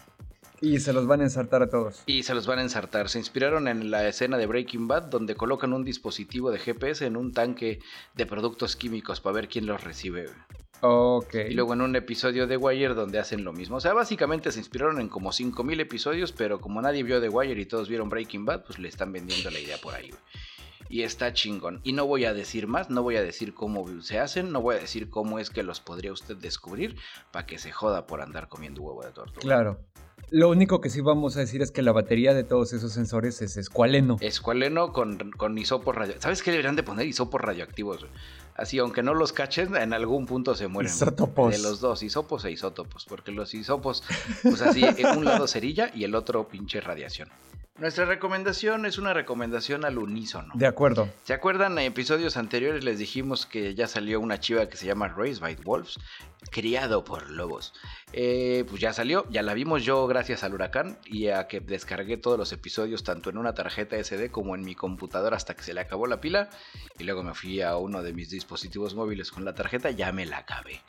Y se los van a ensartar a todos. Y se los van a ensartar. Se inspiraron en la escena de Breaking Bad, donde colocan un dispositivo de GPS en un tanque de productos químicos para ver quién los recibe. güey. Ok. Y luego en un episodio de Wire donde hacen lo mismo. O sea, básicamente se inspiraron en como 5000 episodios, pero como nadie vio The Wire y todos vieron Breaking Bad, pues le están vendiendo la idea por ahí. güey. Y está chingón. Y no voy a decir más, no voy a decir cómo se hacen, no voy a decir cómo es que los podría usted descubrir para que se joda por andar comiendo huevo de tortuga. Claro. Lo único que sí vamos a decir es que la batería de todos esos sensores es escualeno. Escualeno con, con isopos radioactivos. ¿Sabes qué deberían de poner isopos radioactivos? Así, aunque no los cachen, en algún punto se mueren. Isótopos. De los dos, isopos e isótopos. Porque los isopos, pues así, en un lado cerilla y el otro pinche radiación. Nuestra recomendación es una recomendación al unísono. De acuerdo. ¿Se acuerdan? En episodios anteriores les dijimos que ya salió una chiva que se llama Raised by Wolves, criado por lobos. Eh, pues ya salió, ya la vimos yo gracias al huracán y a que descargué todos los episodios tanto en una tarjeta SD como en mi computadora hasta que se le acabó la pila y luego me fui a uno de mis dispositivos móviles con la tarjeta, ya me la acabé.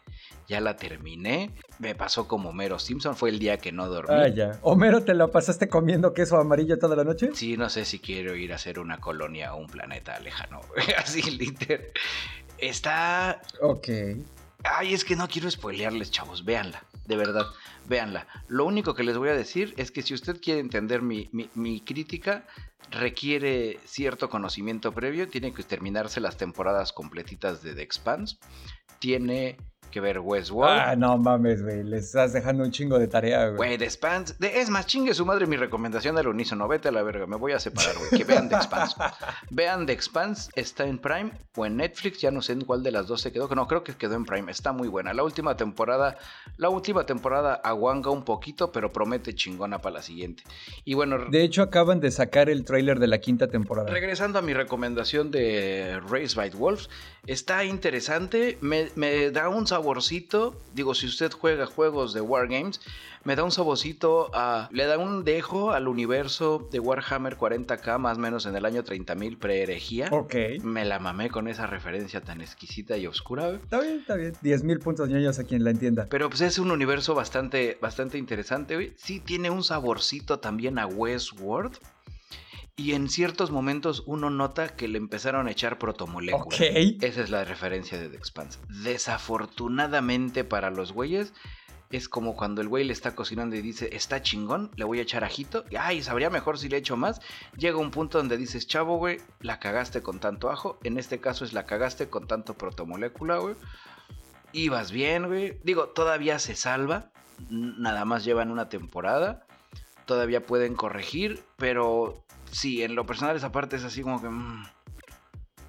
Ya la terminé, me pasó como Mero Simpson, fue el día que no dormí. Ah, ya. Homero, ¿te la pasaste comiendo queso amarillo toda la noche? Sí, no sé si quiero ir a hacer una colonia o un planeta lejano. Así, literal. Está. Ok. Ay, es que no quiero spoilearles, chavos. Véanla. De verdad, véanla. Lo único que les voy a decir es que si usted quiere entender mi, mi- crítica, requiere cierto conocimiento previo. Tiene que terminarse las temporadas completitas de The Expanse. Tiene que ver Westworld. Ah, no mames, güey. Le estás dejando un chingo de tarea, güey. Güey, The Expanse. de- es más, chingue su madre mi recomendación del unísono. Vete a la verga, me voy a separar, güey. Que vean The Expanse. vean The Expanse, está en Prime o en Netflix. Ya no sé en cuál de las dos se quedó. No, creo que quedó en Prime. Está muy buena. La última temporada, la última temporada aguanga un poquito, pero promete chingona para la siguiente. Y bueno, De hecho, acaban de sacar el tráiler de la quinta temporada. Regresando a mi recomendación de Race by Wolves, está interesante, me, me da un saborcito, digo, si usted juega juegos de Wargames, me da un saborcito, a, le da un dejo al universo de Warhammer 40k, más o menos en el año 30.000 pre-herejía. Ok. Me la mamé con esa referencia tan exquisita y oscura. Está bien, está bien. 10.000 puntos ñoños a quien la entienda. Pero pues es un universo bastante, bastante interesante, güey. Sí tiene un saborcito también a Westworld. Y en ciertos momentos uno nota que le empezaron a echar protomoléculas. Ok. Esa es la referencia de The Expanse. Desafortunadamente para los güeyes, es como cuando el güey le está cocinando y dice, está chingón, le voy a echar ajito. Y, ay, sabría mejor si le echo más. Llega un punto donde dices, chavo, güey, la cagaste con tanto ajo. En este caso es la cagaste con tanto protomolécula, güey. Ibas bien, güey. Digo, todavía se salva. Nada más llevan una temporada. Todavía pueden corregir. Pero sí, en lo personal esa parte es así como que... mm,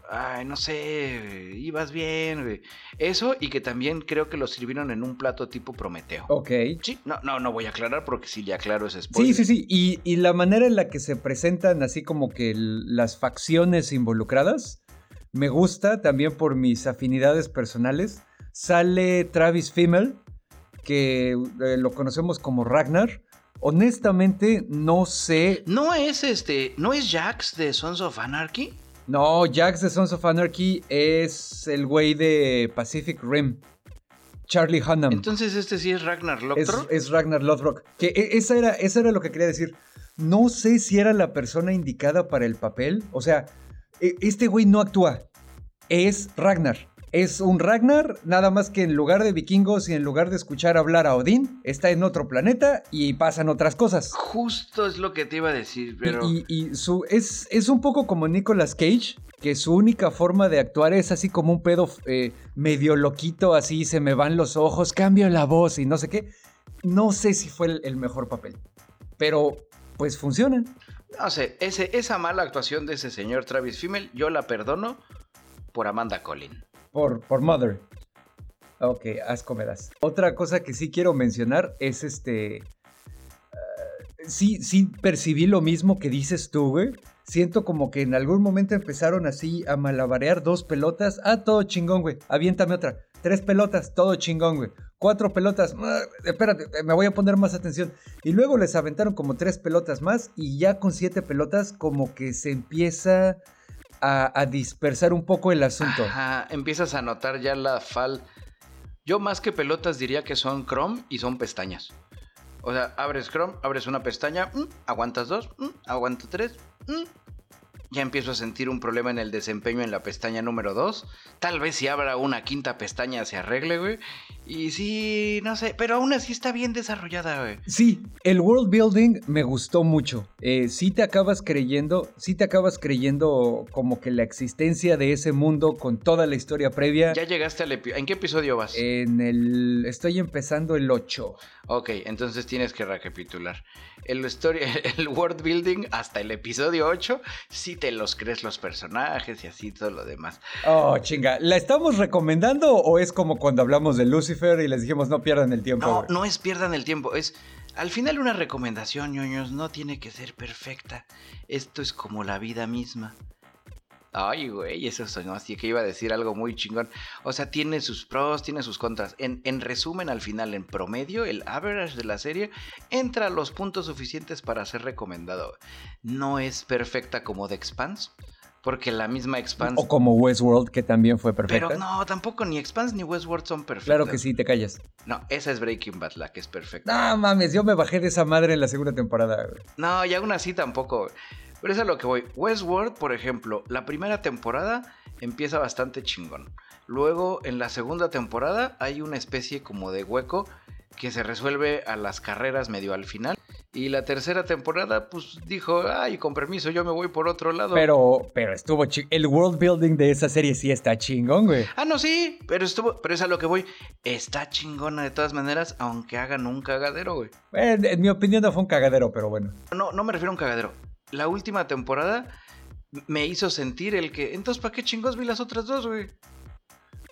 ay, no sé, ibas bien, güey. Eso y que también creo que lo sirvieron en un plato tipo Prometeo. Ok. Sí, no, no, no voy a aclarar porque si ya aclaro es Sí, spoiler. sí, sí. Y, y la manera en la que se presentan así como que las facciones involucradas me gusta también por mis afinidades personales. Sale Travis Fimmel, que eh, lo conocemos como Ragnar. Honestamente, no sé. No es este, no es Jax de Sons of Anarchy. No, Jax de Sons of Anarchy es el güey de Pacific Rim. Charlie Hunnam. Entonces este sí es Ragnar es, Lothbrok. es Ragnar Lothbrok. Que e- esa era, esa era lo que quería decir. No sé si era la persona indicada para el papel. O sea, e- este güey no actúa. Es Ragnar. Es un Ragnar, nada más que en lugar de vikingos y en lugar de escuchar hablar a Odín, está en otro planeta y pasan otras cosas. Justo es lo que te iba a decir, Y- pero Y, y su, es, es un poco como Nicolas Cage, que su única forma de actuar es así como un pedo eh, medio loquito, así se me van los ojos, cambio la voz y no sé qué. No sé si fue el, el mejor papel, pero pues funciona. no sé, ese, esa mala actuación de ese señor Travis Fimmel, yo la perdono por Amanda Collin. Por, por Mother. Ok, asco me das. Otra cosa que sí quiero mencionar es este... eh, sí, sí percibí lo mismo que dices tú, güey. Siento como que en algún momento empezaron así a malabarear dos pelotas. Ah, todo chingón, güey. Aviéntame otra. Tres pelotas, todo chingón, güey. Cuatro pelotas. ah, espérate, eh, me voy a poner más atención. Y luego les aventaron como tres pelotas más. Y ya con siete pelotas, como que se empieza a, dispersar un poco el asunto. Empiezas a notar ya la fal. Yo más que pelotas diría que son Chrome y son pestañas. O sea, abres Chrome, abres una pestaña, mm, aguantas dos, mm, aguanto tres, mm. ya empiezo a sentir un problema en el desempeño en la pestaña número 2. Tal vez si abra una quinta pestaña se arregle, güey. Y sí, no sé, pero aún así está bien desarrollada, güey. Sí, el world building me gustó mucho. Eh, sí te acabas creyendo, sí te acabas creyendo como que la existencia de ese mundo con toda la historia previa. Ya llegaste al episodio. ¿En qué episodio vas? En el. Estoy empezando el 8. Ok, entonces tienes que recapitular. El, story, el world building hasta el episodio 8, sí te los crees los personajes y así todo lo demás. Oh, chinga. ¿La estamos recomendando o es como cuando hablamos de Lucifer y les dijimos no pierdan el tiempo? No, no es pierdan el tiempo, es... Al final una recomendación, ñoños, no tiene que ser perfecta. Esto es como la vida misma. Ay, güey, eso sonó así que iba a decir algo muy chingón. O sea, tiene sus pros, tiene sus contras. En, en resumen, al final, en promedio, el average de la serie entra a los puntos suficientes para ser recomendado. No es perfecta como The Expanse, porque la misma Expanse... O como Westworld, que también fue perfecta. Pero no, tampoco ni Expanse ni Westworld son perfectas. Claro que sí, te callas. No, esa es Breaking Bad, la que es perfecta. No mames, yo me bajé de esa madre en la segunda temporada. güey. No, y aún así tampoco. Pero eso es a lo que voy. Westworld, por ejemplo, la primera temporada empieza bastante chingón. Luego, en la segunda temporada, hay una especie como de hueco que se resuelve a las carreras medio al final. Y la tercera temporada, pues dijo, ay, con permiso, yo me voy por otro lado. Pero, pero estuvo El world building de esa serie sí está chingón, güey. Ah, no, sí, pero estuvo, pero es a lo que voy. Está chingona de todas maneras, aunque hagan un cagadero, güey. en mi opinión no fue un cagadero, pero bueno. No, no me refiero a un cagadero. La última temporada me hizo sentir el que, entonces, ¿para qué chingos vi las otras dos, güey?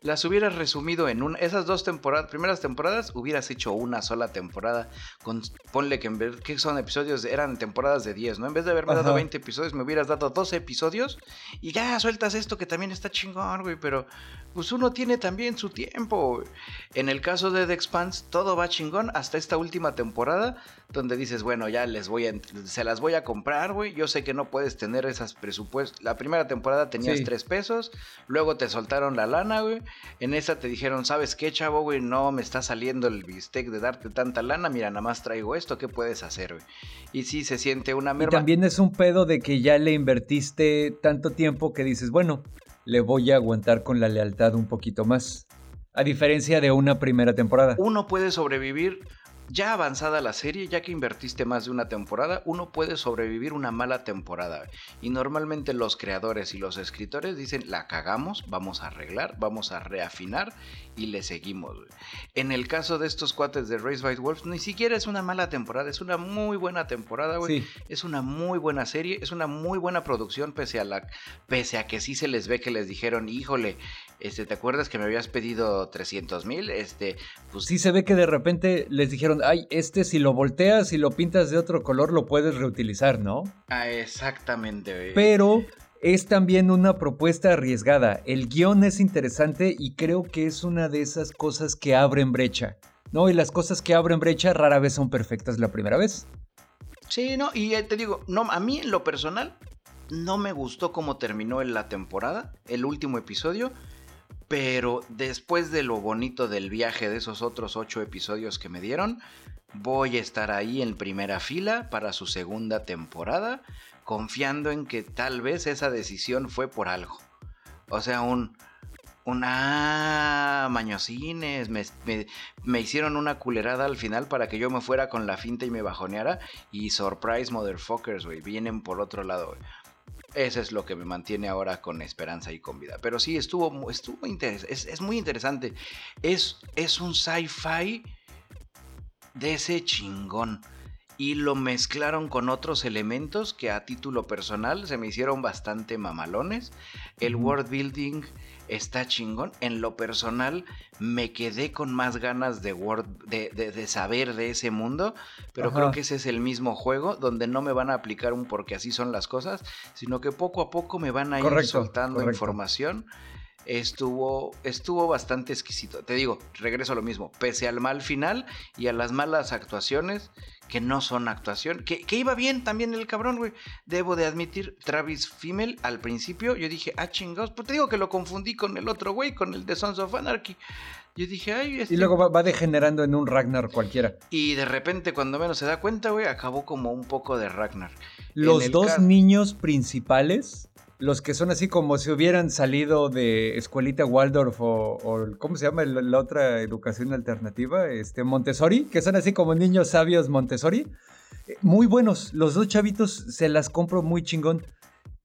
Las hubieras resumido en una, esas dos temporadas, primeras temporadas, hubieras hecho una sola temporada. Con, ponle que en vez que son episodios, eran temporadas de 10, ¿no? En vez de haberme dado 20 episodios, me hubieras dado 12 episodios y ya sueltas esto que también está chingón, güey, pero pues uno tiene también su tiempo. En el caso de The Expanse, todo va chingón hasta esta última temporada, donde dices, bueno, ya les voy a, se las voy a comprar, güey. Yo sé que no puedes tener esas presupuestos. La primera temporada tenías 3 pesos, luego te soltaron la lana, güey. En esa te dijeron, ¿sabes qué, chavo, güey? No me está saliendo el bistec de darte tanta lana, mira, nada más traigo esto, ¿qué puedes hacer, güey? Y sí, se siente una merma. Y también es un pedo de que ya le invertiste tanto tiempo que dices, bueno, le voy a aguantar con la lealtad un poquito más. A diferencia de una primera temporada. Uno puede sobrevivir ya avanzada la serie, ya que invertiste más de una temporada, uno puede sobrevivir una mala temporada. Y normalmente los creadores y los escritores dicen, la cagamos, vamos a arreglar, vamos a reafinar y le seguimos. En el caso de estos cuates de Race by Wolves, ni siquiera es una mala temporada, es una muy buena temporada, güey. Es una muy buena serie, es una muy buena producción, pese a, la, pese a que sí se les ve que les dijeron, híjole, este, ¿te acuerdas que me habías pedido 300 mil? Este, pues... Sí se ve que de repente les dijeron, ay, este si lo volteas y lo pintas de otro color lo puedes reutilizar, ¿no? Ah, exactamente. Pero es también una propuesta arriesgada. El guion es interesante y creo que es una de esas cosas que abren brecha. ¿No? Y las cosas que abren brecha rara vez son perfectas la primera vez. Sí, no, y te digo, no, a mí en lo personal no me gustó cómo terminó la temporada, el último episodio. Pero después de lo bonito del viaje de esos otros ocho episodios que me dieron, voy a estar ahí en primera fila para su segunda temporada, confiando en que tal vez esa decisión fue por algo. O sea, un... Una mañosines, me, hicieron una culerada al final para que yo me fuera con la finta y me bajoneara. Y surprise, motherfuckers, güey, vienen por otro lado, eso es lo que me mantiene ahora con esperanza y con vida. Pero sí, estuvo, estuvo es, es, muy interesante. Es, es un sci-fi de ese chingón. Y lo mezclaron con otros elementos que a título personal se me hicieron bastante mamalones. El world building está chingón. En lo personal, me quedé con más ganas de, de, saber de ese mundo, pero creo que ese es el mismo juego donde no me van a aplicar un porque así son las cosas, sino que poco a poco me van a ir soltando información estuvo, estuvo bastante exquisito. Te digo, regreso a lo mismo, pese al mal final y a las malas actuaciones, que no son actuación, que, iba bien también el cabrón, güey. Debo de admitir, Travis Fimmel, al principio yo dije, ah, chingados, pues te digo que lo confundí con el otro güey, con el de Sons of Anarchy. Yo dije, ay, este... Y luego va, degenerando en un Ragnar cualquiera. Y de repente, cuando menos se da cuenta, güey, acabó como un poco de Ragnar. Los dos niños principales los que son así como si hubieran salido de escuelita Waldorf o, ¿cómo se llama la, otra educación alternativa? Este, Montessori, que son así como niños sabios Montessori. Eh, muy buenos, los dos chavitos se las compro muy chingón.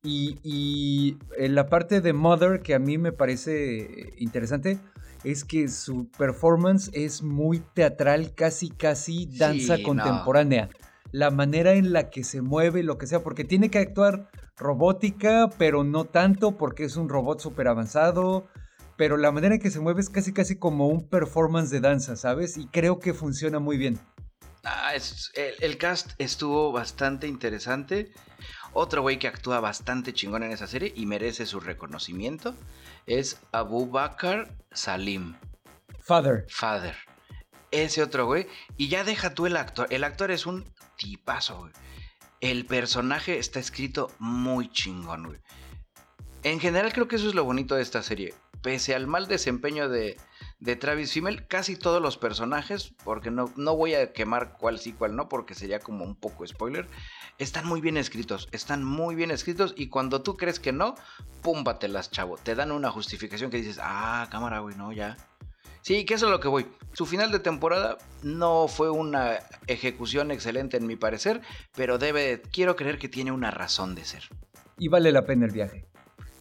Y, y en la parte de Mother que a mí me parece interesante es que su performance es muy teatral, casi casi danza contemporánea. La manera en la que se mueve, lo que sea, porque tiene que actuar robótica, pero no tanto porque es un robot súper avanzado. Pero la manera en que se mueve es casi casi como un performance de danza, ¿sabes? Y creo que funciona muy bien. Ah, el, cast estuvo bastante interesante. Otro güey que actúa bastante chingón en esa serie y merece su reconocimiento es Abu Bakar Salim. Father. Father. Ese otro güey. Y ya deja tú el actor. El actor es un tipazo, güey el personaje está escrito muy chingón. En general creo que eso es lo bonito de esta serie. Pese al mal desempeño de, Travis Fimmel, casi todos los personajes, porque no, no voy a quemar cuál sí, cuál no, porque sería como un poco spoiler, están muy bien escritos, están muy bien escritos y cuando tú crees que no, púmbatelas, chavo. Te dan una justificación que dices, ah, cámara, güey, no, ya. Sí, que eso es lo que voy. Su final de temporada no fue una ejecución excelente en mi parecer, pero debe, quiero creer que tiene una razón de ser. Y vale la pena el viaje.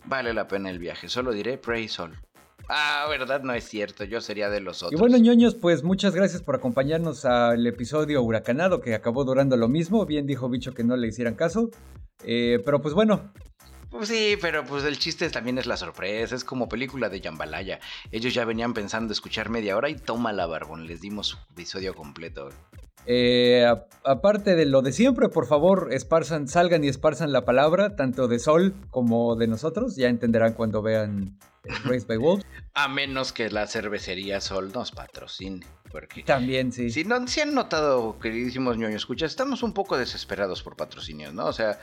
Vale la pena el viaje, solo diré Pray Sol. Ah, verdad, no es cierto, yo sería de los otros. Y bueno, ñoños, pues muchas gracias por acompañarnos al episodio huracanado que acabó durando lo mismo. Bien dijo Bicho que no le hicieran caso. Eh, pero pues bueno, pues sí, pero pues el chiste también es la sorpresa, es como película de Jambalaya. Ellos ya venían pensando escuchar media hora y toma la barbón, les dimos su episodio completo. Eh, aparte de lo de siempre, por favor, esparzan, salgan y esparzan la palabra, tanto de Sol como de nosotros. Ya entenderán cuando vean Race by Wolves. A menos que la cervecería Sol nos patrocine. Porque También, sí. Si, no, si han notado, queridísimos ñoño escucha, estamos un poco desesperados por patrocinios, ¿no? O sea,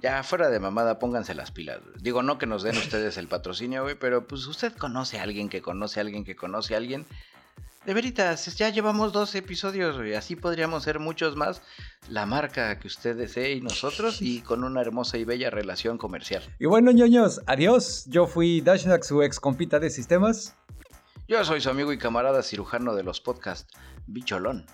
ya fuera de mamada, pónganse las pilas. Digo, no que nos den ustedes el patrocinio, güey, pero pues usted conoce a alguien que conoce a alguien que conoce a alguien. De veritas, ya llevamos dos episodios, güey. Así podríamos ser muchos más. La marca que usted desee y nosotros, y con una hermosa y bella relación comercial. Y bueno, ñoños, adiós. Yo fui Dashnak, su ex compita de sistemas. Yo soy su amigo y camarada cirujano de los podcasts, Bicholón.